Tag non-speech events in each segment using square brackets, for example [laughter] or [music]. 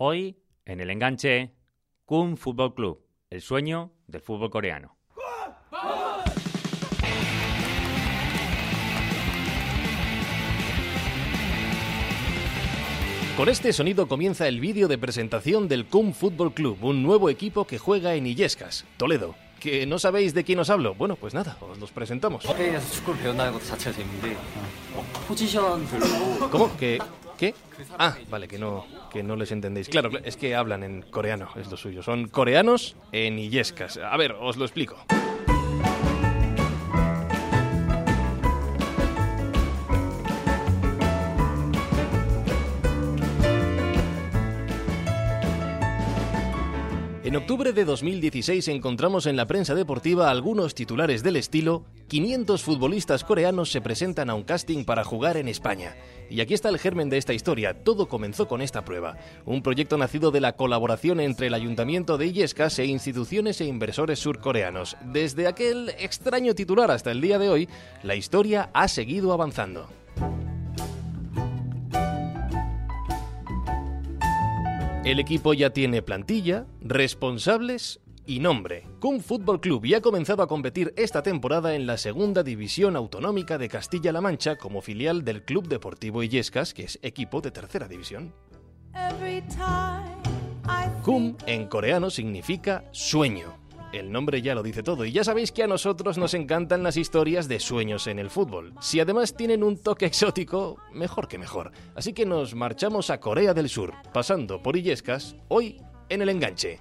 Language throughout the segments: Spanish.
Hoy, en el enganche, Kung Football Club, el sueño del fútbol coreano. Con este sonido comienza el vídeo de presentación del Kung Football Club, un nuevo equipo que juega en Illescas, Toledo. ¿Que no sabéis de quién os hablo? Bueno, pues nada, os los presentamos. ¿Cómo? ¿Que qué? Ah, vale, que no, que no les entendéis. Claro, es que hablan en coreano, es lo suyo. Son coreanos en Illescas. A ver, os lo explico. Octubre de 2016 encontramos en la prensa deportiva algunos titulares del estilo 500 futbolistas coreanos se presentan a un casting para jugar en España. Y aquí está el germen de esta historia. Todo comenzó con esta prueba. Un proyecto nacido de la colaboración entre el Ayuntamiento de Illescas e instituciones e inversores surcoreanos. Desde aquel extraño titular hasta el día de hoy, la historia ha seguido avanzando. El equipo ya tiene plantilla, responsables y nombre. Kung Fútbol Club ya ha comenzado a competir esta temporada en la segunda división autonómica de Castilla-La Mancha como filial del Club Deportivo Illescas, que es equipo de tercera división. Kum en coreano significa sueño. El nombre ya lo dice todo y ya sabéis que a nosotros nos encantan las historias de sueños en el fútbol. Si además tienen un toque exótico, mejor que mejor. Así que nos marchamos a Corea del Sur, pasando por Illescas, hoy en el enganche.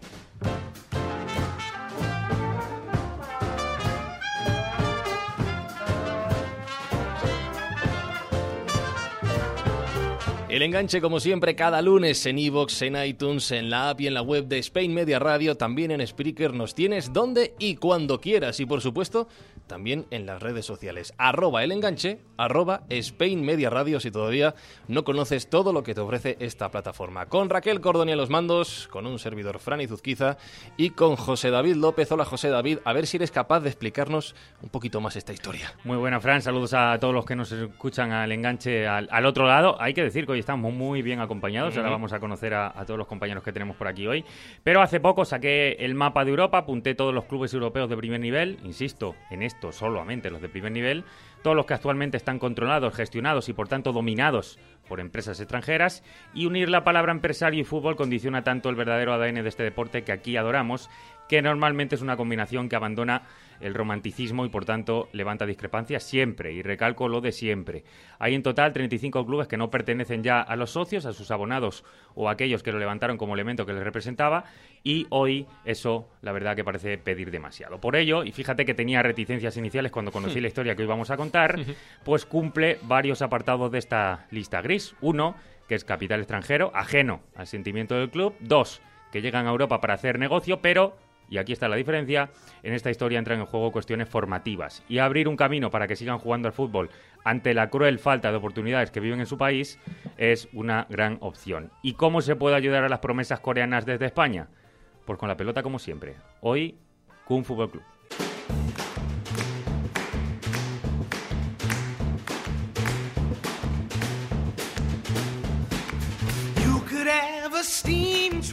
El enganche, como siempre, cada lunes en iVoox, en iTunes, en la app y en la web de Spain Media Radio, también en Spreaker nos tienes donde y cuando quieras. Y por supuesto, también en las redes sociales. Arroba el enganche, arroba Spain Media Radio si todavía no conoces todo lo que te ofrece esta plataforma. Con Raquel Cordoni a los mandos, con un servidor Fran Zuzquiza y con José David López. Hola José David, a ver si eres capaz de explicarnos un poquito más esta historia. Muy buena Fran, saludos a todos los que nos escuchan al enganche al, al otro lado. Hay que decir que hoy estamos muy bien acompañados. Ahora vamos a conocer a, a, todos los compañeros que tenemos por aquí hoy. Pero hace poco saqué el mapa de Europa, apunté todos los clubes europeos de primer nivel. Insisto, en solamente los de primer nivel. Todos los que actualmente están controlados, gestionados y por tanto dominados por empresas extranjeras. Y unir la palabra empresario y fútbol condiciona tanto el verdadero ADN de este deporte que aquí adoramos, que normalmente es una combinación que abandona el romanticismo y por tanto levanta discrepancias siempre, y recalco lo de siempre. Hay en total 35 clubes que no pertenecen ya a los socios, a sus abonados o a aquellos que lo levantaron como elemento que les representaba, y hoy eso la verdad que parece pedir demasiado. Por ello, y fíjate que tenía reticencias iniciales cuando conocí [laughs] la historia que hoy vamos a contar, [laughs] pues cumple varios apartados de esta lista gris. Uno, que es capital extranjero, ajeno al sentimiento del club. Dos, que llegan a Europa para hacer negocio, pero y aquí está la diferencia, en esta historia entran en juego cuestiones formativas y abrir un camino para que sigan jugando al fútbol ante la cruel falta de oportunidades que viven en su país es una gran opción. ¿Y cómo se puede ayudar a las promesas coreanas desde España? Pues con la pelota como siempre. Hoy, Kung Fútbol Club.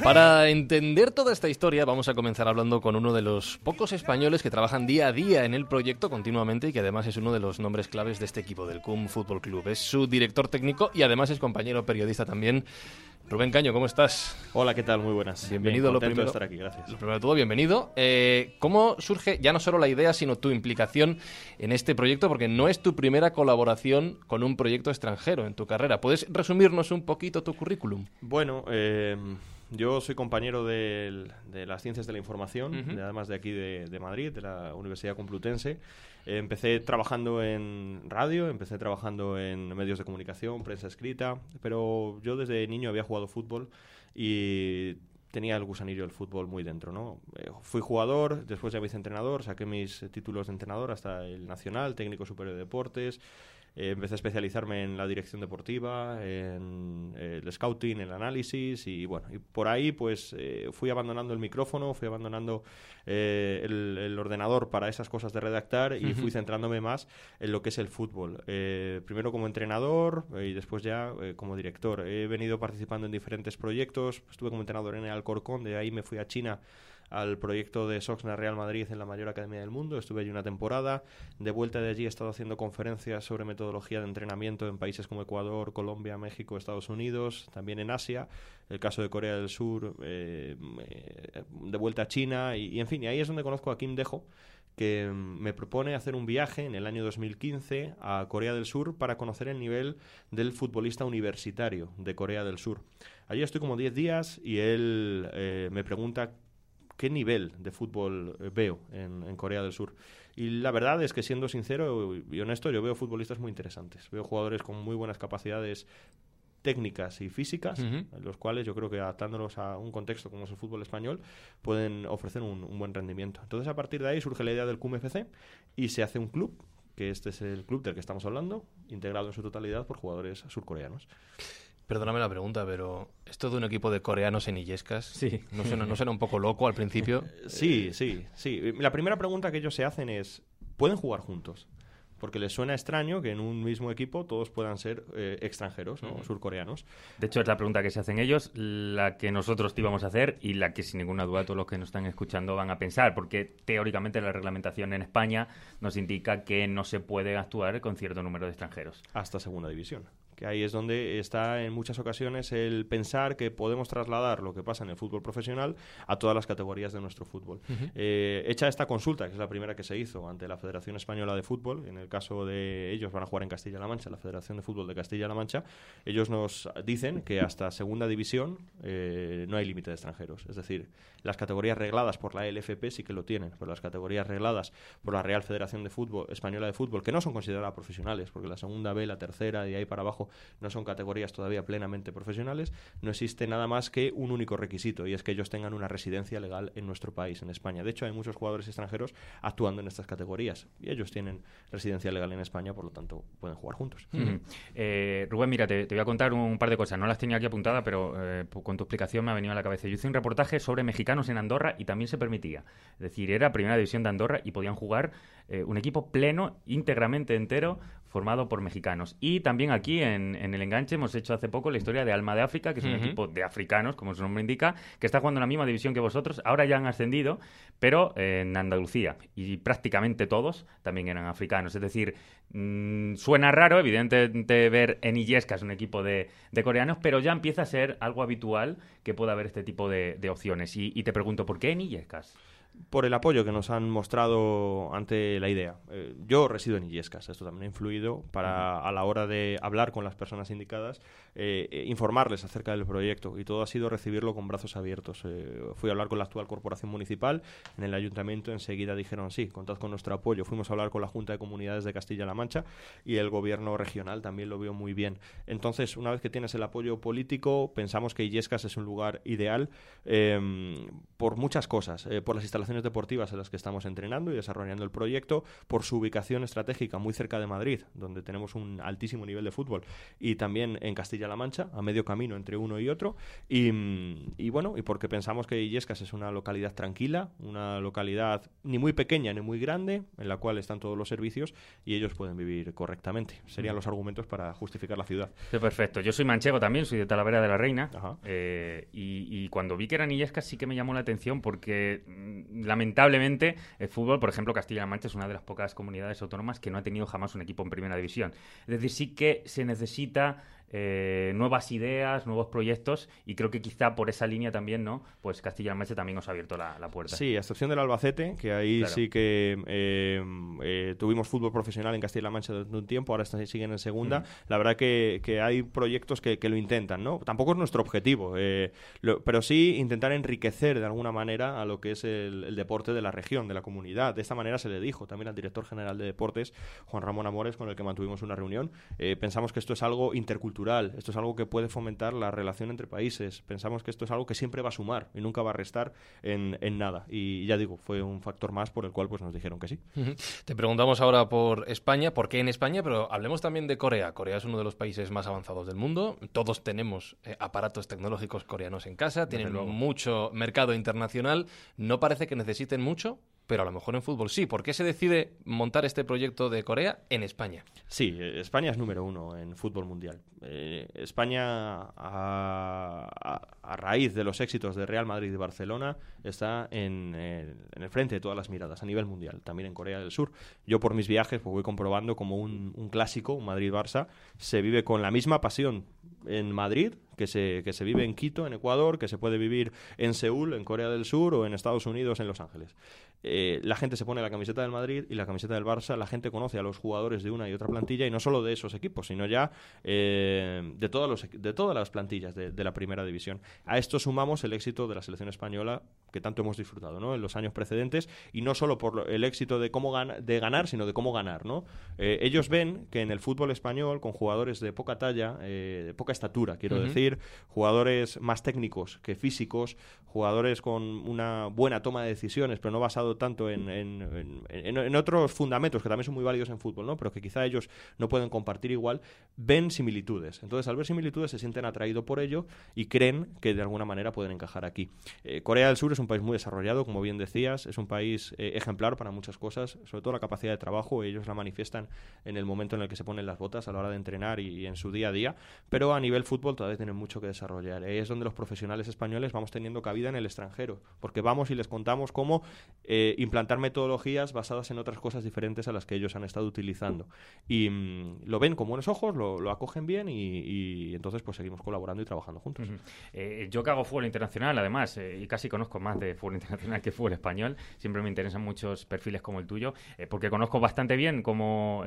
Para entender toda esta historia vamos a comenzar hablando con uno de los pocos españoles que trabajan día a día en el proyecto continuamente y que además es uno de los nombres claves de este equipo, del CUM Fútbol Club. Es su director técnico y además es compañero periodista también. Rubén Caño, ¿cómo estás? Hola, ¿qué tal? Muy buenas. Bienvenido. Bien, lo primero de estar aquí, gracias. Lo primero de todo, bienvenido. Eh, ¿Cómo surge ya no solo la idea, sino tu implicación en este proyecto? Porque no es tu primera colaboración con un proyecto extranjero en tu carrera. ¿Puedes resumirnos un poquito tu currículum? Bueno, eh, yo soy compañero de, de, las ciencias de la información, uh -huh. de, además de aquí de, de, Madrid, de la Universidad Complutense. Eh, empecé trabajando en radio, empecé trabajando en medios de comunicación, prensa escrita, pero yo desde niño había jugado fútbol y tenía el gusanillo del fútbol muy dentro, ¿no? Eh, fui jugador, después ya viceentrenador, saqué mis títulos de entrenador hasta el nacional, técnico superior de deportes, eh, empecé a especializarme en la dirección deportiva, en el scouting, el análisis y bueno, y por ahí pues fui abandonando el micrófono, fui abandonando el, ordenador para esas cosas de redactar y fui centrándome más en lo que es el fútbol. primero como entrenador y después ya como director. He venido participando en diferentes proyectos, estuve como entrenador en el Alcorcón, de ahí me fui a China al proyecto de Soxna Real Madrid en la mayor academia del mundo. Estuve allí una temporada. De vuelta de allí he estado haciendo conferencias sobre metodología de entrenamiento en países como Ecuador, Colombia, México, Estados Unidos, también en Asia. El caso de Corea del Sur, eh, de vuelta a China y, en fin, y ahí es donde conozco a Kim Dejo que me propone hacer un viaje en el año 2015 a Corea del Sur para conocer el nivel del futbolista universitario de Corea del Sur. Allí estoy como 10 días y él eh, me pregunta qué nivel de fútbol eh, veo en, Corea del Sur. Y la verdad es que siendo sincero y honesto, yo veo futbolistas muy interesantes. Veo jugadores con muy buenas capacidades técnicas y físicas, los cuales yo creo que adaptándolos a un contexto como es el fútbol español, pueden ofrecer un, buen rendimiento. Entonces, a partir de ahí surge la idea del QMFC y se hace un club, que este es el club del que estamos hablando, integrado en su totalidad por jugadores surcoreanos. Perdóname la pregunta, pero esto de un equipo de coreanos en Illescas, sí. ¿no suena, ¿no suena un poco loco al principio? [laughs] Sí, sí, sí. La primera pregunta que ellos se hacen es, ¿pueden jugar juntos? porque les suena extraño que en un mismo equipo todos puedan ser eh, extranjeros, ¿no? surcoreanos. De hecho, es la pregunta que se hacen ellos, la que nosotros te íbamos a hacer y la que sin ninguna duda todos los que nos están escuchando van a pensar, porque teóricamente la reglamentación en España nos indica que no se puede actuar con cierto número de extranjeros. Hasta segunda división que ahí es donde está en muchas ocasiones el pensar que podemos trasladar lo que pasa en el fútbol profesional a todas las categorías de nuestro fútbol. Eh, hecha esta consulta, que es la primera que se hizo ante la Federación Española de Fútbol, en el caso de ellos van a jugar en Castilla-La Mancha, la Federación de Fútbol de Castilla-La Mancha, ellos nos dicen que hasta segunda división eh, no hay límite de extranjeros. Es decir, las categorías regladas por la LFP sí que lo tienen, pero las categorías regladas por la Real Federación de Fútbol Española de Fútbol, que no son consideradas profesionales, porque la segunda B, la tercera y ahí para abajo no son categorías todavía plenamente profesionales, no existe nada más que un único requisito y es que ellos tengan una residencia legal en nuestro país, en España. De hecho, hay muchos jugadores extranjeros actuando en estas categorías y ellos tienen residencia legal en España, por lo tanto pueden jugar juntos. Eh, Rubén, mira, te, voy a contar un par de cosas. No las tenía aquí apuntadas, pero eh, con tu explicación me ha venido a la cabeza. Yo hice un reportaje sobre mexicanos en Andorra y también se permitía. Es decir, era primera división de Andorra y podían jugar eh, un equipo pleno, íntegramente entero, formado por mexicanos. Y también aquí en, el enganche hemos hecho hace poco la historia de Alma de África, que es un equipo de africanos, como su nombre indica, que está jugando en la misma división que vosotros. Ahora ya han ascendido, pero en Andalucía. Y prácticamente todos también eran africanos. Es decir, mm, suena raro, evidentemente, ver en Illescas un equipo de, coreanos, pero ya empieza a ser algo habitual que pueda haber este tipo de, opciones. Y, y, te pregunto, ¿por qué en Illescas? Por el apoyo que nos han mostrado ante la idea. Eh, yo resido en Illescas, esto también ha influido para a la hora de hablar con las personas indicadas, eh, eh, informarles acerca del proyecto y todo ha sido recibirlo con brazos abiertos. fui a hablar con la actual corporación municipal, en el ayuntamiento enseguida dijeron sí, contad con nuestro apoyo. Fuimos a hablar con la Junta de Comunidades de Castilla-La Mancha y el gobierno regional también lo vio muy bien. Entonces, una vez que tienes el apoyo político, pensamos que Illescas es un lugar ideal por muchas cosas, por las instalaciones deportivas en las que estamos entrenando y desarrollando el proyecto, por su ubicación estratégica muy cerca de Madrid, donde tenemos un altísimo nivel de fútbol, y también en Castilla-La Mancha, a medio camino entre uno y otro, y, bueno, y porque pensamos que Illescas es una localidad tranquila, una localidad ni muy pequeña ni muy grande, en la cual están todos los servicios y ellos pueden vivir correctamente. Serían mm. los argumentos para justificar la ciudad. perfecto. Yo soy manchego también, soy de Talavera de la Reina, eh, y, y, cuando vi que eran Illescas sí que me llamó la atención porque mm, lamentablemente, el fútbol, por ejemplo, Castilla-La Mancha es una de las pocas comunidades autónomas que no ha tenido jamás un equipo en primera división. Es decir, sí que se necesita eh, nuevas ideas, nuevos proyectos y creo que quizá por esa línea también, ¿no? Pues Castilla-La Mancha también nos ha abierto la, puerta. Sí, a excepción del Albacete, que ahí sí que eh, eh, tuvimos fútbol profesional en Castilla-La Mancha durante un tiempo, ahora siguen en segunda. La verdad que, hay proyectos que, lo intentan, ¿no? Tampoco es nuestro objetivo, pero sí intentar enriquecer de alguna manera a lo que es el, deporte de la región, de la comunidad. De esta manera se le dijo también al director general de deportes, Juan Ramón Amores, con el que mantuvimos una reunión. pensamos que esto es algo intercultural cultural, esto es algo que puede fomentar la relación entre países. Pensamos que esto es algo que siempre va a sumar y nunca va a restar en, en nada. Y ya digo, fue un factor más por el cual pues nos dijeron que sí. Te preguntamos ahora por España, ¿por qué en España? Pero hablemos también de Corea. Corea es uno de los países más avanzados del mundo. Todos tenemos eh, aparatos tecnológicos coreanos en casa, tienen mucho mercado internacional. No parece que necesiten mucho, pero a lo mejor en fútbol sí. ¿Por qué se decide montar este proyecto de Corea en España? Sí, eh, España es número uno en fútbol mundial. Eh, España, a, raíz de los éxitos de Real Madrid y Barcelona, está en, el frente de todas las miradas a nivel mundial, también en Corea del Sur. Yo por mis viajes pues, voy comprobando como un, un clásico, un Madrid-Barça, se vive con la misma pasión en Madrid que se, que se vive en Quito, en Ecuador, que se puede vivir en Seúl, en Corea del Sur o en Estados Unidos, en Los Ángeles. Eh, la gente se pone la camiseta del Madrid y la camiseta del Barça, la gente conoce a los jugadores de una y otra plantilla y no solo de esos equipos, sino ya eh, de, todos los, de todas las plantillas de, la primera división. A esto sumamos el éxito de la selección española que tanto hemos disfrutado ¿no? en los años precedentes y no solo por el éxito de, cómo de ganar, sino de cómo ganar. ¿no? Eh, ellos ven que en el fútbol español, con jugadores de poca talla, de poca estatura, quiero decir, jugadores más técnicos que físicos, jugadores con una buena toma de decisiones, pero no basado tanto en, en, otros fundamentos que también son muy válidos en fútbol, ¿no? pero que quizá ellos no pueden compartir igual, ven similitudes. Entonces, al ver similitudes, se sienten atraídos por ello y creen que de alguna manera pueden encajar aquí. Eh, Corea del Sur es un país muy desarrollado, como bien decías, es un país eh, ejemplar para muchas cosas, sobre todo la capacidad de trabajo, ellos la manifiestan en el momento en el que se ponen las botas a la hora de entrenar y, en su día a día, pero a nivel fútbol todavía tienen mucho que desarrollar. es donde los profesionales españoles vamos teniendo cabida en el extranjero, porque vamos y les contamos cómo eh, implantar metodologías basadas en otras cosas diferentes a las que ellos han estado utilizando. Y mm, lo ven con buenos ojos, lo, acogen bien y, entonces pues seguimos colaborando y trabajando juntos. Eh, yo que hago fútbol internacional, además, eh, y casi conozco más de fútbol internacional que fútbol español, siempre me interesan muchos perfiles como el tuyo, porque conozco bastante bien como,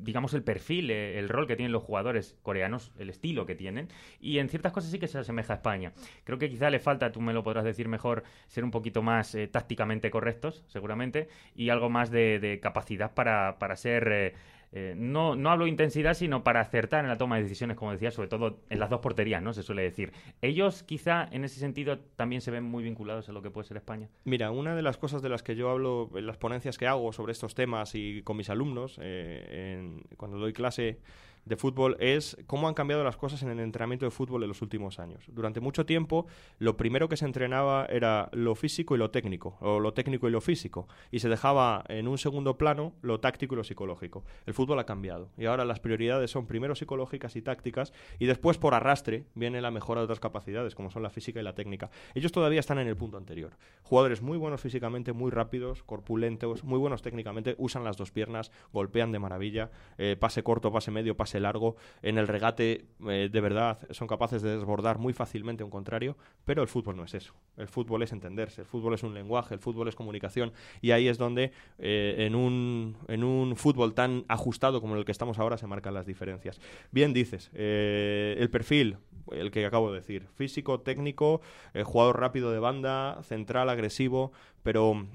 digamos, el perfil, el rol que tienen los jugadores coreanos, el estilo que tienen, y en ciertas cosas sí que se asemeja a España. Creo que quizá le falta, tú me lo podrás decir mejor, ser un poquito más tácticamente seguramente, y algo más de, capacidad para, para ser... Eh, eh, no, no hablo de intensidad, sino para acertar en la toma de decisiones, como decía, sobre todo en las dos porterías, ¿no? Se suele decir. Ellos quizá en ese sentido también se ven muy vinculados a lo que puede ser España. Mira, una de las cosas de las que yo hablo en las ponencias que hago sobre estos temas y con mis alumnos, eh, cuando doy clase de fútbol es cómo han cambiado las cosas en el entrenamiento de fútbol en los últimos años. Durante mucho tiempo, lo primero que se entrenaba era lo físico y lo técnico, o lo técnico y lo físico, y se dejaba en un segundo plano lo táctico y lo psicológico. El fútbol ha cambiado, y ahora las prioridades son primero psicológicas y tácticas, y después por arrastre viene la mejora de otras capacidades, como son la física y la técnica. Ellos todavía están en el punto anterior. Jugadores muy buenos físicamente, muy rápidos, corpulentos, muy buenos técnicamente, usan las dos piernas, golpean de maravilla, eh, pase corto, pase medio, pase largo, en el regate eh, de verdad son capaces de desbordar muy fácilmente un contrario, pero el fútbol no es eso. El fútbol es entenderse, el fútbol es un lenguaje, el fútbol es comunicación y ahí es donde eh, en, un, en un fútbol tan ajustado como el que estamos ahora se marcan las diferencias. Bien dices, eh, el perfil, el que acabo de decir, físico, técnico, jugador rápido de banda, central, agresivo, pero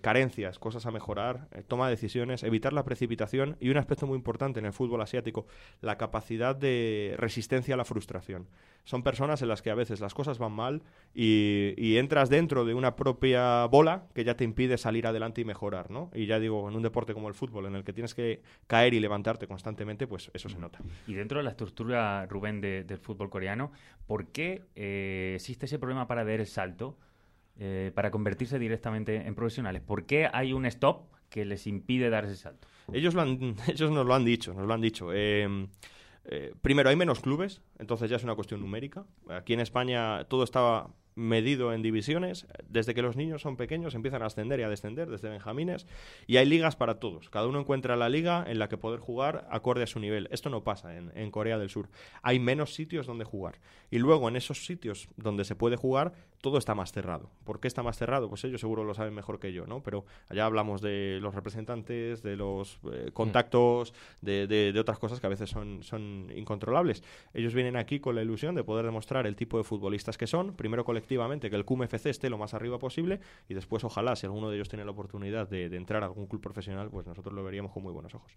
carencias, cosas a mejorar, toma de decisiones, evitar la precipitación y un aspecto muy importante en el fútbol asiático, la capacidad de resistencia a la frustración. Son personas en las que a veces las cosas van mal y, entras dentro de una propia bola que ya te impide salir adelante y mejorar, ¿no? Y ya digo, en un deporte como el fútbol, en el que tienes que caer y levantarte constantemente, pues eso se nota. Y dentro de la estructura, Rubén, del fútbol coreano, ¿por qué eh, existe ese problema para dar el salto? Eh, para convertirse directamente en profesionales? ¿Por qué hay un stop que les impide dar ese salto? Ellos, [laughs] ellos nos lo han dicho, nos lo han dicho. Eh, eh, primero, hay menos clubes, entonces ya es una cuestión numérica. Aquí en España todo estaba medido en divisiones. Desde que los niños son pequeños empiezan a ascender y a descender desde benjamines y hay ligas para todos. Cada uno encuentra la liga en la que poder jugar acorde a su nivel. Esto no pasa en, en Corea del Sur. Hay menos sitios donde jugar. Y luego en esos sitios donde se puede jugar todo está más cerrado. ¿Por qué está más cerrado? Pues ellos seguro lo saben mejor que yo, ¿no? Pero allá hablamos de los representantes, de los eh, contactos, de, de, otras cosas que a veces son, son incontrolables. Ellos vienen aquí con la ilusión de poder demostrar el tipo de futbolistas que son, primero colectivamente colectivamente que el CUM FC esté lo más arriba posible y después ojalá si alguno de ellos tiene la oportunidad de, entrar a algún club profesional, pues nosotros lo veríamos con muy buenos ojos.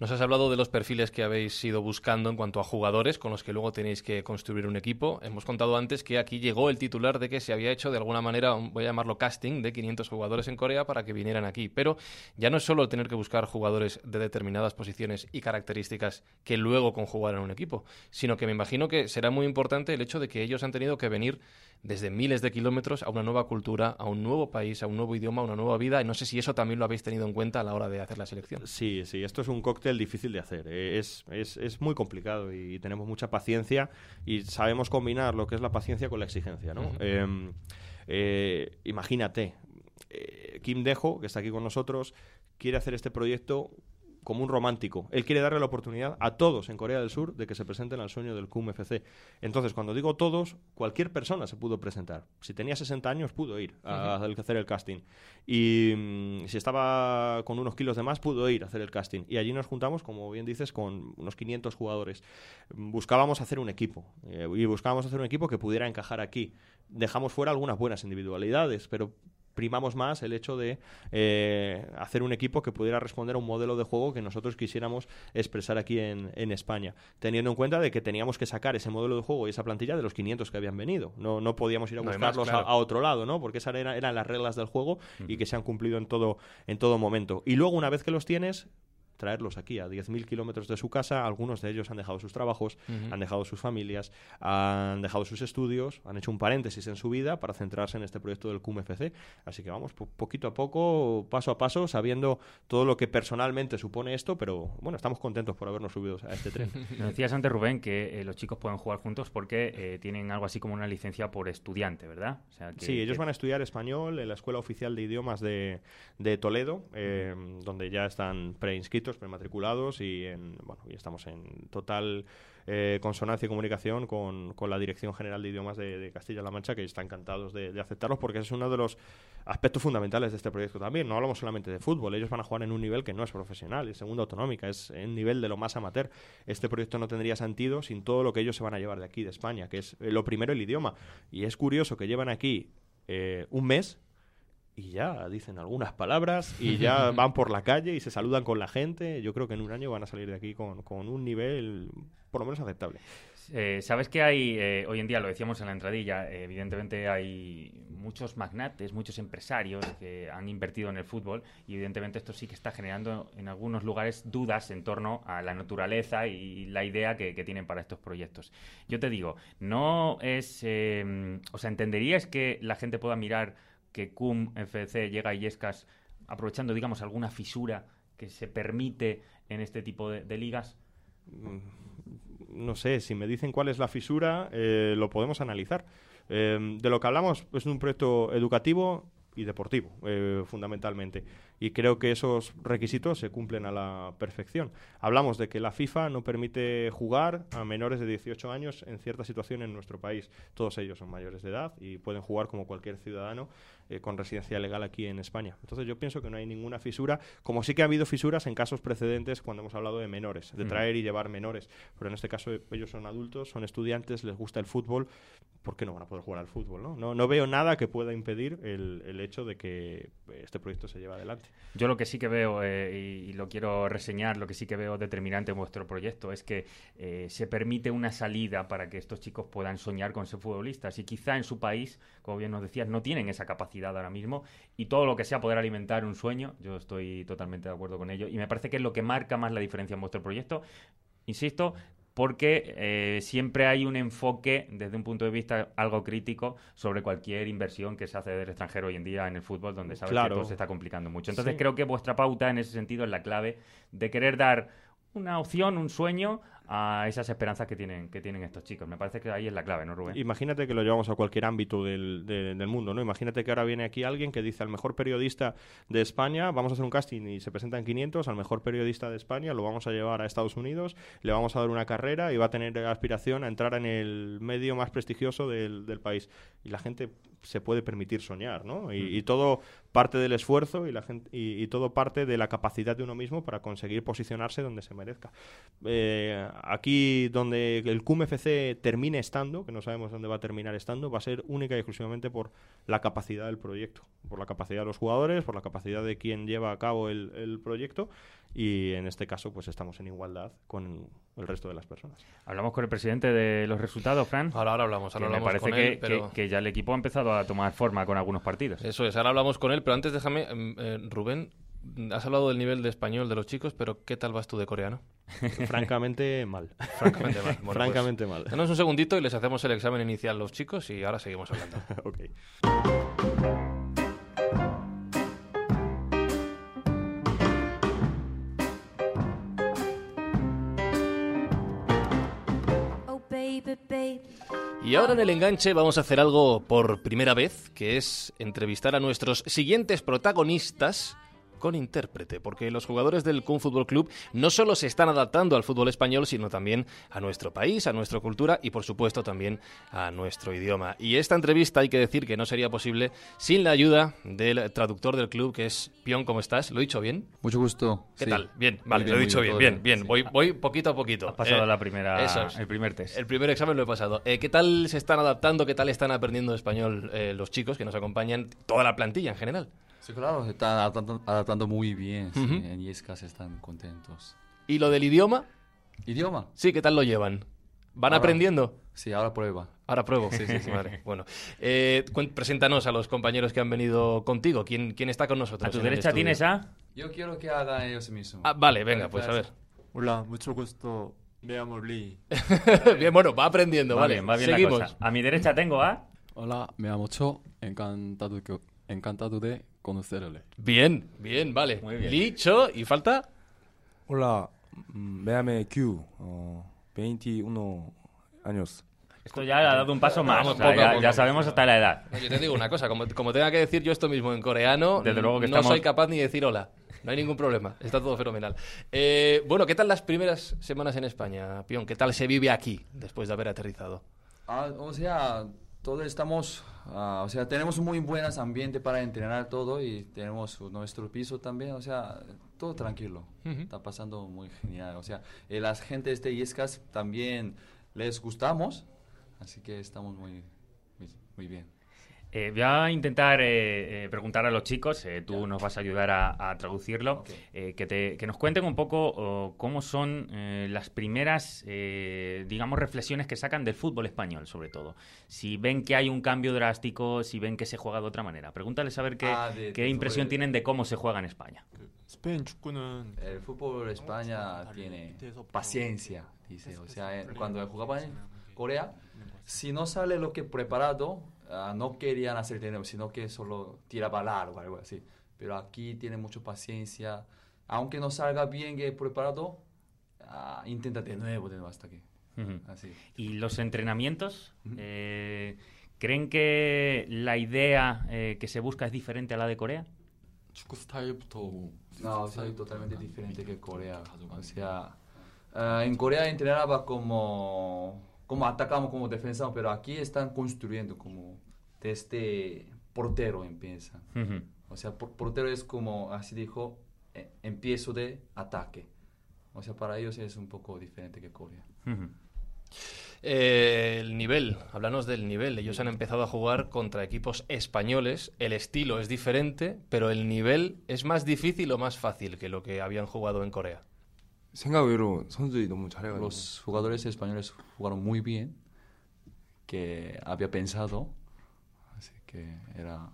Nos has hablado de los perfiles que habéis ido buscando en cuanto a jugadores con los que luego tenéis que construir un equipo. Hemos contado antes que aquí llegó el titular de que se había hecho de alguna manera, voy a llamarlo casting, de 500 jugadores en Corea para que vinieran aquí. Pero ya no es solo tener que buscar jugadores de determinadas posiciones y características que luego conjugar en un equipo, sino que me imagino que será muy importante el hecho de que ellos han tenido que venir desde miles de kilómetros a una nueva cultura, a un nuevo país, a un nuevo idioma, a una nueva vida. Y no sé si eso también lo habéis tenido en cuenta a la hora de hacer la selección. Sí, sí, esto es un cóctel difícil de hacer. Eh, es, es, es muy complicado y tenemos mucha paciencia y sabemos combinar lo que es la paciencia con la exigencia. ¿no? Em, eh, imagínate, eh, Kim Dejo, que está aquí con nosotros, quiere hacer este proyecto como un romántico. Él quiere darle la oportunidad a todos en Corea del Sur de que se presenten al sueño del CUM FC. Entonces, cuando digo todos, cualquier persona se pudo presentar. Si tenía 60 años, pudo ir a, hacer el casting. Y mm, si estaba con unos kilos de más, pudo ir a hacer el casting. Y allí nos juntamos, como bien dices, con unos 500 jugadores. Buscábamos hacer un equipo. Eh, y buscábamos hacer un equipo que pudiera encajar aquí. Dejamos fuera algunas buenas individualidades, pero primamos más el hecho de eh, hacer un equipo que pudiera responder a un modelo de juego que nosotros quisiéramos expresar aquí en, España, teniendo en cuenta de que teníamos que sacar ese modelo de juego y esa plantilla de los 500 que habían venido. No, no podíamos ir a buscarlos a, otro lado, ¿no? Porque esas eran, eran las reglas del juego y que se han cumplido en todo, en todo momento. Y luego, una vez que los tienes, traerlos aquí a 10.000 kilómetros de su casa. Algunos de ellos han dejado sus trabajos, han dejado sus familias, han dejado sus estudios, han hecho un paréntesis en su vida para centrarse en este proyecto del CUMFC. Así que vamos poquito a poco, paso a paso, sabiendo todo lo que personalmente supone esto, pero bueno, estamos contentos por habernos subido a este tren. [laughs] decías antes, Rubén, que eh, los chicos pueden jugar juntos porque eh, tienen algo así como una licencia por estudiante, ¿verdad? sí, ellos van a estudiar español en la Escuela Oficial de Idiomas de, de Toledo, eh, donde ya están preinscritos prematriculados y, en, bueno, y estamos en total eh, consonancia y comunicación con, con, la Dirección General de Idiomas de, Castilla-La Mancha, que están encantados de, aceptarlos porque es uno de los aspectos fundamentales de este proyecto también. No hablamos solamente de fútbol, ellos van a jugar en un nivel que no es profesional, es segunda autonómica, es en nivel de lo más amateur. Este proyecto no tendría sentido sin todo lo que ellos se van a llevar de aquí, de España, que es eh, lo primero el idioma. Y es curioso que llevan aquí eh, un mes y ya dicen algunas palabras y [laughs] ya van por la calle y se saludan con la gente. Yo creo que en un año van a salir de aquí con, con un nivel por lo menos aceptable. Eh, Sabes que hay, eh, hoy en día, lo decíamos en la entradilla, eh, evidentemente hay muchos magnates, muchos empresarios que han invertido en el fútbol y evidentemente esto sí que está generando en algunos lugares dudas en torno a la naturaleza y la idea que, que tienen para estos proyectos. Yo te digo, no es, o sea, ¿entenderías que la gente pueda mirar que CUM FC llega a Illescas aprovechando, digamos, alguna fisura que se permite en este tipo de, ligas? Mm, no sé, si me dicen cuál es la fisura, eh, lo podemos analizar. Eh, de lo que hablamos es un proyecto educativo y deportivo, eh, fundamentalmente. Y creo que esos requisitos se cumplen a la perfección. Hablamos de que la FIFA no permite jugar a menores de 18 años en cierta situación en nuestro país. Todos ellos son mayores de edad y pueden jugar como cualquier ciudadano eh, con residencia legal aquí en España. Entonces yo pienso que no hay ninguna fisura, como sí que ha habido fisuras en casos precedentes cuando hemos hablado de menores, de traer y llevar menores. Pero en este caso ellos son adultos, son estudiantes, les gusta el fútbol, ¿por qué no van a poder jugar al fútbol? No, no, veo nada que pueda impedir el, el hecho de que este proyecto se lleve adelante. Yo lo que sí que veo, eh, y, lo quiero reseñar, lo que sí que veo determinante en vuestro proyecto es que eh, se permite una salida para que estos chicos puedan soñar con ser futbolistas. Y quizá en su país, como bien nos decías, no tienen esa capacidad ahora mismo. Y todo lo que sea poder alimentar un sueño, yo estoy totalmente de acuerdo con ello. Y me parece que es lo que marca más la diferencia en vuestro proyecto. Insisto, porque eh, siempre hay un enfoque desde un punto de vista algo crítico sobre cualquier inversión que se hace del extranjero hoy en día en el fútbol, donde sabes que todo se está complicando mucho. Entonces creo que vuestra pauta en ese sentido es la clave de querer dar una opción, un sueño a esas esperanzas que tienen, que tienen estos chicos. Me parece que ahí es la clave, ¿no, Rubén? Imagínate que lo llevamos a cualquier ámbito del, del mundo, ¿no? Imagínate que ahora viene aquí alguien que dice al mejor periodista de España, vamos a hacer un casting y se presentan 500, al mejor periodista de España lo vamos a llevar a Estados Unidos, le vamos a dar una carrera y va a tener aspiración a entrar en el medio más prestigioso del, del país. Y la gente se puede permitir soñar, ¿no? Y, todo parte del esfuerzo y, la gente, y, todo parte de la capacidad de uno mismo para conseguir posicionarse donde se merezca. Eh, aquí donde el QMFC termine estando, que no sabemos dónde va a terminar estando, va a ser única y exclusivamente por la capacidad del proyecto, por la capacidad de los jugadores, por la capacidad de quien lleva a cabo el, el proyecto y en este caso pues estamos en igualdad con el resto de las personas. Hablamos con el presidente de los resultados, Fran. Ahora, ahora hablamos, ahora que hablamos me parece con que, él, pero... que- que ya el equipo ha empezado a tomar forma con algunos partidos. Eso es, ahora hablamos con él, pero antes déjame, em, eh, Rubén, has hablado del nivel de español de los chicos, pero ¿qué tal vas tú de coreano? [laughs] Francamente mal. Francamente mal. Bueno, pues, Francamente mal. danos un segundito y les hacemos el examen inicial los chicos y ahora seguimos hablando. [laughs] ok. Y ahora en el enganche vamos a hacer algo por primera vez, que es entrevistar a nuestros siguientes protagonistas con intérprete, porque los jugadores del Kung Fútbol Club no solo se están adaptando al fútbol español, sino también a nuestro país, a nuestra cultura y por supuesto también a nuestro idioma. Y esta entrevista hay que decir que no sería posible sin la ayuda del traductor del club, que es Pion, ¿cómo estás? ¿Lo he dicho bien? Mucho gusto. ¿Qué sí. tal? Bien, vale, lo he dicho bien, bien, bien. sí. Voy, voy poquito a poquito. Has pasado Eh, la primera, es. el primer test. El primer examen lo he pasado. Eh, ¿Qué tal se están adaptando? ¿Qué tal están aprendiendo español eh, los chicos que nos acompañan? Toda la plantilla en general. Sí, claro, se están adaptando, adaptando muy bien. sí, Ujú. En Yescas están contentos. ¿Y lo del idioma? ¿Idioma? Sí, ¿qué tal lo llevan? ¿Van Ahora- aprendiendo? Sí, ahora prueba. Ahora pruebo. Sí, sí, sí. Vale, bueno. Eh, preséntanos a los compañeros que han venido contigo. ¿Quién, quién está con nosotros? A tu derecha tienes a... Yo quiero que hagan ellos mismos. Ah, vale, venga, pues a ver. Hola, mucho gusto. Me llamo Lee. [laughs] bien, bueno, va aprendiendo, Va vale. bien, va bien Seguimos. la cosa. A mi derecha tengo a... Hola, me llamo Cho. Encantado, que- encantado de conocerle. Bien, bien, vale. Muy bien. Licho, ¿y falta? Hola, mm, me llamo Q, oh, 21 años. Esto ya ha dado un paso más. Vamos, o sea, poco a ya, poco. ya sabemos hasta la edad. No, Yo te digo una cosa, como, como tenga que decir yo esto mismo en coreano, Desde luego que no estamos- soy capaz ni de decir hola. No hay ningún problema, está todo fenomenal. Eh, bueno, ¿qué tal las primeras semanas en España, Pion? ¿Qué tal se vive aquí después de haber aterrizado? Ah, o sea, todos estamos, ah, o sea, tenemos muy buen ambiente para entrenar todo y tenemos nuestro piso también, o sea, todo tranquilo. Está pasando muy genial, o sea, eh, las gentes de Yescas también les gustamos, así que estamos muy, muy, muy bien. Voy a intentar preguntar a los chicos, tú nos vas a ayudar a, traducirlo, que, te, nos cuenten un poco cómo son las primeras, digamos, reflexiones que sacan del fútbol español, sobre todo. Si ven que hay un cambio drástico, si ven que se juega de otra manera. Pregúntales a ver qué, impresión tienen de cómo se juega en España. El fútbol España tiene paciencia, dice. O sea, cuando jugaba en Corea, si no sale lo que preparado, uh, no querían hacer dinero, sino que solo tiraba largo, algo así. Pero aquí tiene mucha paciencia. Aunque no salga bien que preparado, uh, intenta de nuevo, de nuevo hasta que. Uh -huh. así. ¿Y los entrenamientos? -huh. Eh, ¿Creen que la idea eh, que se busca es diferente a la de Corea? No, es totalmente diferente que Corea. O sea, eh, en Corea entrenaba como como atacamos, como defensa, pero aquí están construyendo como desde portero empieza. O sea, por- portero es como, así dijo, eh, empiezo de ataque. O sea, para ellos es un poco diferente que Corea. Eh, el nivel, háblanos del nivel. Ellos han empezado a jugar contra equipos españoles. El estilo es diferente, pero el nivel es más difícil o más fácil que lo que habían jugado en Corea. 생각 외로 선수들이 너무 잘해가지고 Los jugadores españoles jugaron muy bien, que había pensado, así que era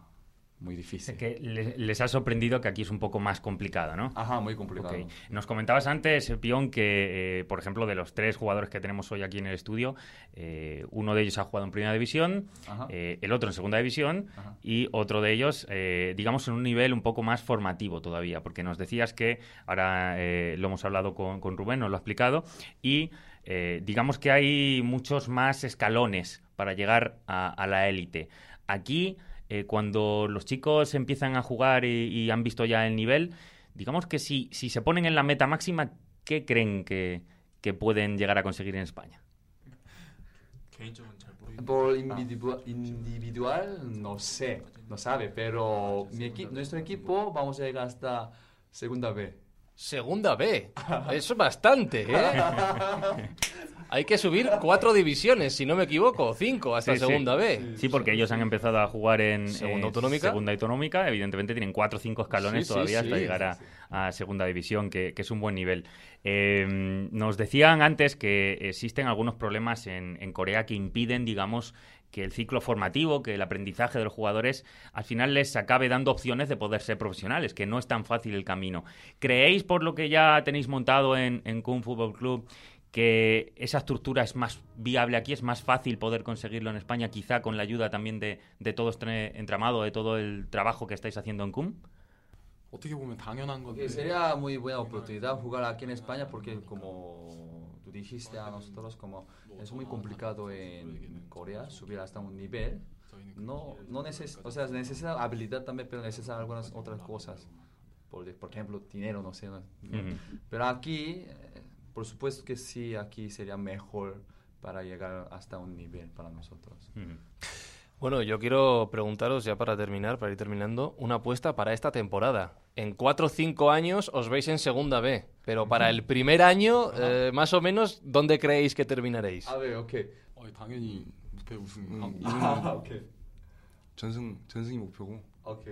muy difícil. Que le- les ha sorprendido que aquí es un poco más complicado, ¿no? Ajá, muy complicado. Ok. Nos comentabas antes, Pion, que, eh, por ejemplo, de los tres jugadores que tenemos hoy aquí en el estudio, eh, uno de ellos ha jugado en Primera División, eh, el otro en Segunda División Ajá. y otro de ellos, digamos, en un nivel un poco más formativo todavía, porque nos decías que, ahora lo hemos hablado con, con Rubén, nos lo ha explicado, y digamos que hay muchos más escalones para llegar a, a la élite. Aquí, eh, cuando los chicos empiezan a jugar y, han visto ya el nivel, digamos que si, se ponen en la meta máxima, ¿qué creen que, pueden llegar a conseguir en España? Por individual, no sé, no sabe, pero mi equi nuestro equipo vamos a llegar hasta segunda B. Segunda B. [laughs] Eso es bastante, ¿eh? [laughs] Hay que subir cuatro divisiones, si no me equivoco, o cinco hasta Sí, sí. segunda B. Sí, porque ellos han empezado a jugar en Segunda eh, autonómica. segunda autonómica. Evidentemente tienen cuatro o cinco escalones Sí, sí, todavía hasta sí. llegar a, a segunda división, que, es un buen nivel. Eh, nos decían antes que existen algunos problemas en, Corea que impiden, digamos, que el ciclo formativo, que el aprendizaje de los jugadores al final les acabe dando opciones de poder ser profesionales, que no es tan fácil el camino. ¿Creéis, por lo que ya tenéis montado en, en Fútbol Club, que esa estructura es más viable aquí, es más fácil poder conseguirlo en España, quizá con la ayuda también de, de todo este entramado, de todo el trabajo que estáis haciendo en CUM? 어떻게 보면 당연한 건데 Que sería muy buena oportunidad jugar aquí en España porque como tú dijiste a nosotros como es muy complicado en Corea subir hasta un nivel no no neces o sea necesita habilidad también pero necesita algunas otras cosas por, por ejemplo dinero no sé ¿no? Ujú. pero aquí eh, por supuesto que sí aquí sería mejor para llegar hasta un nivel para nosotros Ujú. Bueno, yo quiero preguntaros ya para terminar, para ir terminando, una apuesta para esta temporada. En cuatro o cinco años os veis en segunda B, pero para el primer año, eh, más o menos, ¿dónde creéis que terminaréis? a ver ok 어, 당연히 무패 우승하고 [laughs] ah, ok 전승 전승이 목표고 Ok.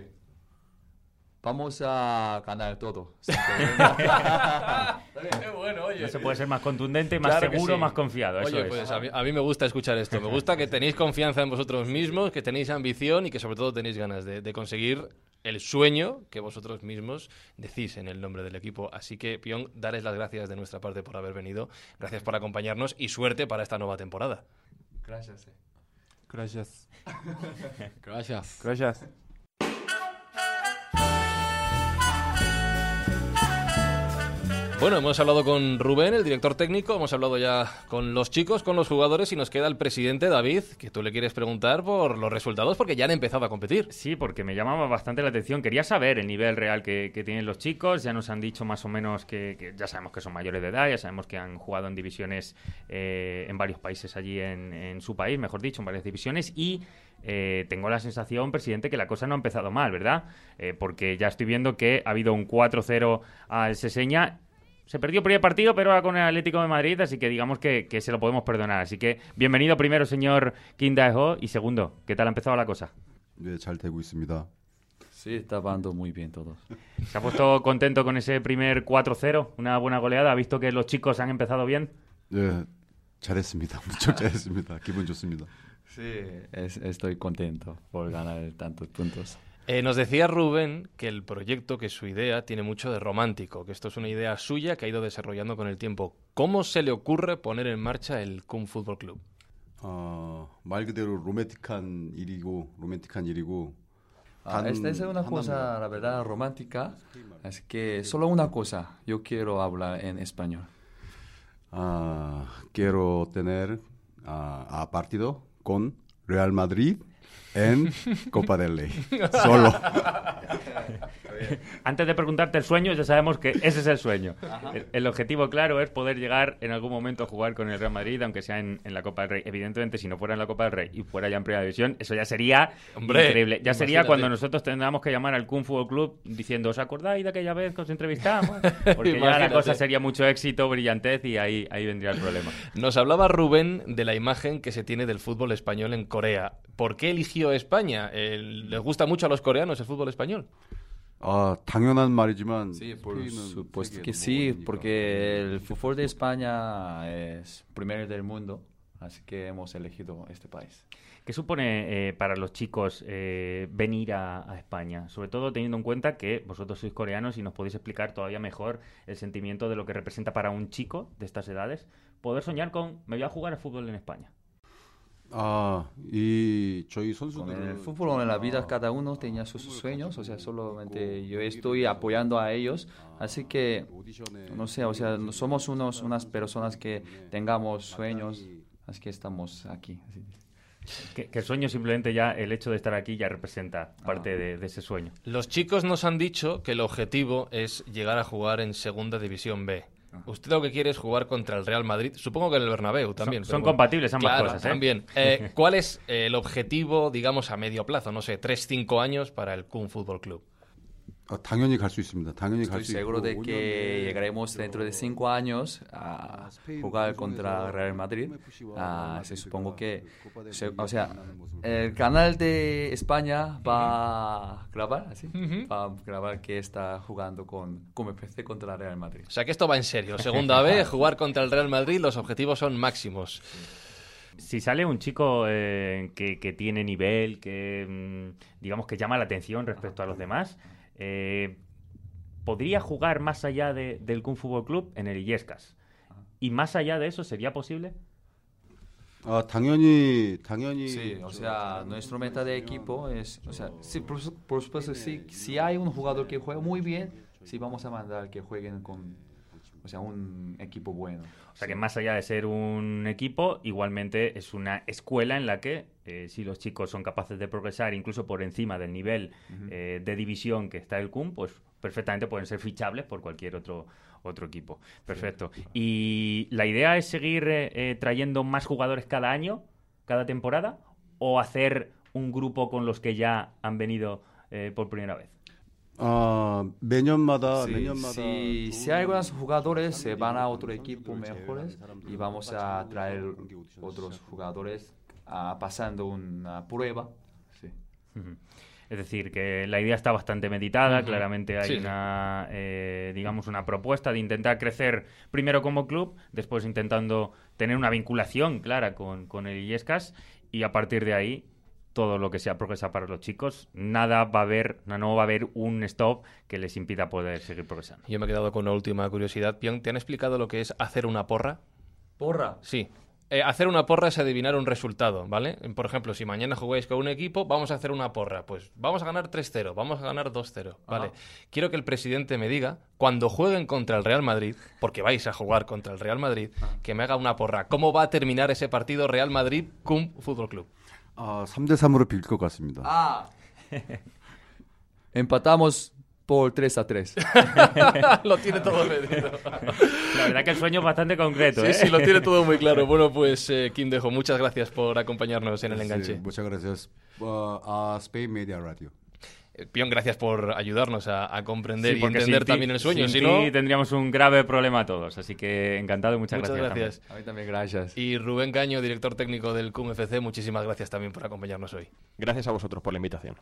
Vamos a ganar todo. [laughs] [laughs] Qué bueno, oye. No se puede ser más contundente, más Claro que seguro, sí. más confiado. Eso Oye, es. pues a mí, a mí me gusta escuchar esto. Me gusta que tenéis confianza en vosotros mismos, que tenéis ambición y que sobre todo tenéis ganas de, de conseguir el sueño que vosotros mismos decís en el nombre del equipo. Así que, Pion, daros las gracias de nuestra parte por haber venido. Gracias por acompañarnos y suerte para esta nueva temporada. Gracias. eh. Gracias. [laughs] gracias. Gracias. Bueno, hemos hablado con Rubén, el director técnico, hemos hablado ya con los chicos, con los jugadores y nos queda el presidente David, que tú le quieres preguntar por los resultados porque ya han empezado a competir. Sí, porque me llamaba bastante la atención. Quería saber el nivel real que, tienen los chicos. Ya nos han dicho más o menos que, que ya sabemos que son mayores de edad, ya sabemos que han jugado en divisiones eh, en varios países allí en, en su país, mejor dicho, en varias divisiones. Y eh, tengo la sensación, presidente, que la cosa no ha empezado mal, ¿verdad? Eh, porque ya estoy viendo que ha habido un 4-0 al Seseña. Se perdió el primer partido, pero ahora con el Atlético de Madrid, así que digamos que, que se lo podemos perdonar. Así que bienvenido primero, señor Kim Dae-ho, y segundo, ¿qué tal ha empezado la cosa? 네, 잘 되고 있습니다. Sí, está dando muy bien todos. ¿Se ha puesto contento con ese primer 4-0? Una buena goleada. ¿Ha visto que los chicos han empezado bien? 네, 잘했습니다. 무척 잘했습니다. 기분 좋습니다. [laughs] Sí, es- estoy contento por ganar tantos puntos. Eh, nos decía Rubén que el proyecto, que su idea, tiene mucho de romántico, que esto es una idea suya que ha ido desarrollando con el tiempo. ¿Cómo se le ocurre poner en marcha el Kung Football Club? Uh, Ah, esta es una cosa, la verdad, romántica. Es que solo una cosa, yo quiero hablar en español. Ah, quiero tener ah, a partido con Real Madrid en Copa del Rey. Solo. [laughs] [laughs] Antes de preguntarte el sueño, ya sabemos que ese es el sueño. El, el objetivo claro es poder llegar en algún momento a jugar con el Real Madrid, aunque sea en, en la Copa del Rey. Evidentemente, si no fuera en la Copa del Rey y fuera ya en Primera División, eso ya sería Hombre, increíble. Ya sería imagínate. cuando nosotros tendríamos que llamar al Kung Fu Club diciendo, ¿os acordáis de aquella vez que os entrevistamos? [laughs] Porque ya la cosa sería mucho éxito, brillantez y ahí, ahí vendría el problema. Nos hablaba Rubén de la imagen que se tiene del fútbol español en Corea. ¿Por qué eligió España? Eh, ¿Les gusta mucho a los coreanos el fútbol español? 아, 당연한 말이지만 Sí, por 스페인은 supuesto 세계 que 넘버 sí, 원이니까. porque el fútbol de España es primero del mundo, así que hemos elegido este país. ¿Qué supone eh, para los chicos eh, venir a, a España? Sobre todo teniendo en cuenta que vosotros sois coreanos y nos podéis explicar todavía mejor el sentimiento de lo que representa para un chico de estas edades poder soñar con me voy a jugar al fútbol en España. Ah, y Choi Con el fútbol en la vida cada uno tenía sus sueños, o sea, solamente yo estoy apoyando a ellos, así que no sé, o sea, somos unos unas personas que tengamos sueños, así que estamos aquí. Que, que, sueño simplemente ya el hecho de estar aquí ya representa ah, parte de, de, ese sueño. Los chicos nos han dicho que el objetivo es llegar a jugar en Segunda División B. Usted lo que quiere es jugar contra el Real Madrid, supongo que en el Bernabéu también. son compatibles ambas Claro, cosas, ¿eh? También. Eh, [laughs] ¿Cuál es el objetivo, digamos, a medio plazo? No sé, 3-5 años para el Kung Football Club. 어, 당연히 갈 수 있습니다. 당연히 갈 Estoy 수 seguro 있고 de que 5년에 llegaremos dentro de cinco años a jugar contra Real Madrid. Ah, se supongo que, se- o sea, el canal de España va a grabar, así, va a grabar que está jugando con como empecé contra Real Madrid. O sea que esto va en serio. Segunda vez, [laughs] jugar contra el Real Madrid, los objetivos son máximos. Si sale un chico eh, que, que tiene nivel, que mm, digamos que llama la atención respecto a los demás, eh, podría jugar más allá de- del Kung Fútbol Club en el Illescas. Y más allá de eso, ¿sería posible? 아, 당연히 당연히 Sí, o sea, nuestra meta de equipo es, o sea, sí, por, su- por supuesto, sí, si hay un jugador que juega muy bien, sí vamos a mandar que jueguen con, o sea, un equipo bueno. O sea que más allá de ser un equipo, igualmente es una escuela en la que eh, si los chicos son capaces de progresar incluso por encima del nivel eh, de división que está el CUM, pues perfectamente pueden ser fichables por cualquier otro, otro equipo. Perfecto. ¿Y la idea es seguir eh, eh, trayendo más jugadores cada año, cada temporada, o hacer un grupo con los que ya han venido eh, por primera vez? 아, 매년마다 Sí, 매년마다 si, si hay algunos jugadores se van a otro equipo mejores y vamos a traer otros jugadores pasando una prueba. Sí. Es decir, que la idea está bastante meditada, claramente hay Sí. una, eh, digamos, una propuesta de intentar crecer primero como club, después intentando tener una vinculación clara con, con el Illescas y a partir de ahí todo lo que sea progresar para los chicos, nada va a haber, no, no va a haber un stop que les impida poder seguir progresando. Yo me he quedado con una última curiosidad. Pion, ¿te han explicado lo que es hacer una porra? Porra. Sí. Eh, hacer una porra es adivinar un resultado, ¿vale? Por ejemplo, si mañana jugáis con un equipo, vamos a hacer una porra. Pues vamos a ganar 3-0, vamos a ganar 2-0, ¿vale? Ajá. Quiero que el presidente me diga, cuando jueguen contra el Real Madrid, porque vais a jugar contra el Real Madrid, que me haga una porra. ¿Cómo va a terminar ese partido Real Madrid-Cum Fútbol Club? 아, 3대 3으로 빌 것 같습니다. Ah. [laughs] Empatamos por 3 a 3. [laughs] lo tiene todo [laughs] medido. La verdad que el sueño es bastante concreto. Sí, ¿eh? sí, lo tiene todo muy [laughs] claro. Bueno, pues eh, Kim Dejo, muchas gracias por acompañarnos en el enganche. Muchas gracias uh, a Spain Media Radio. Eh, Pion, gracias por ayudarnos a, comprender y entender también el sueño. Sin si no... tendríamos un grave problema todos. Así que encantado y muchas, gracias. A mí también gracias. Y Rubén Caño, director técnico del CUMFC, muchísimas gracias también por acompañarnos hoy. Gracias a vosotros por la invitación.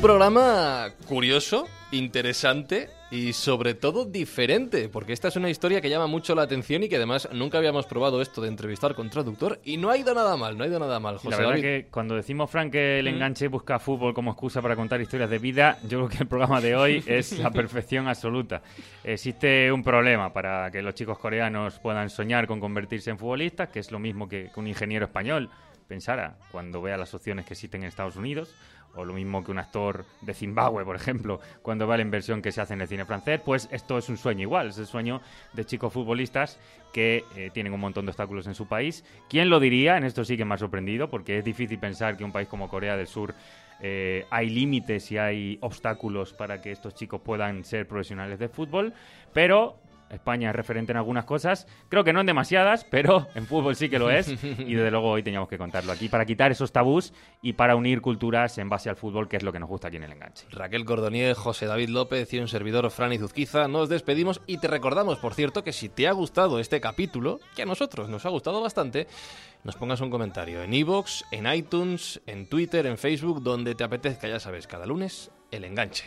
Programa curioso, interesante y sobre todo diferente, porque esta es una historia que llama mucho la atención y que además nunca habíamos probado esto de entrevistar con traductor y no ha ido nada mal, no ha ido nada mal. La José verdad David. que cuando decimos, Frank, que el enganche busca fútbol como excusa para contar historias de vida, yo creo que el programa de hoy [laughs] es la perfección absoluta. Existe un problema para que los chicos coreanos puedan soñar con convertirse en futbolistas, que es lo mismo que un ingeniero español pensara cuando vea las opciones que existen en Estados Unidos, o lo mismo que un actor de Zimbabue, por ejemplo, cuando ve la inversión que se hace en el cine francés, pues esto es un sueño igual, es el sueño de chicos futbolistas que eh, tienen un montón de obstáculos en su país. ¿Quién lo diría? En esto sí que me ha sorprendido, porque es difícil pensar que un país como Corea del Sur eh, hay límites y hay obstáculos para que estos chicos puedan ser profesionales de fútbol, pero España es referente en algunas cosas, creo que no en demasiadas, pero en fútbol sí que lo es [laughs] y desde luego hoy teníamos que contarlo aquí para quitar esos tabús y para unir culturas en base al fútbol, que es lo que nos gusta aquí en el enganche. Raquel Cordonier, José David López y un servidor Fran Izuzquiza, nos despedimos y te recordamos, por cierto, que si te ha gustado este capítulo, que a nosotros nos ha gustado bastante, nos pongas un comentario en iVoox, en iTunes, en Twitter, en Facebook, donde te apetezca, ya sabes, cada lunes, el enganche.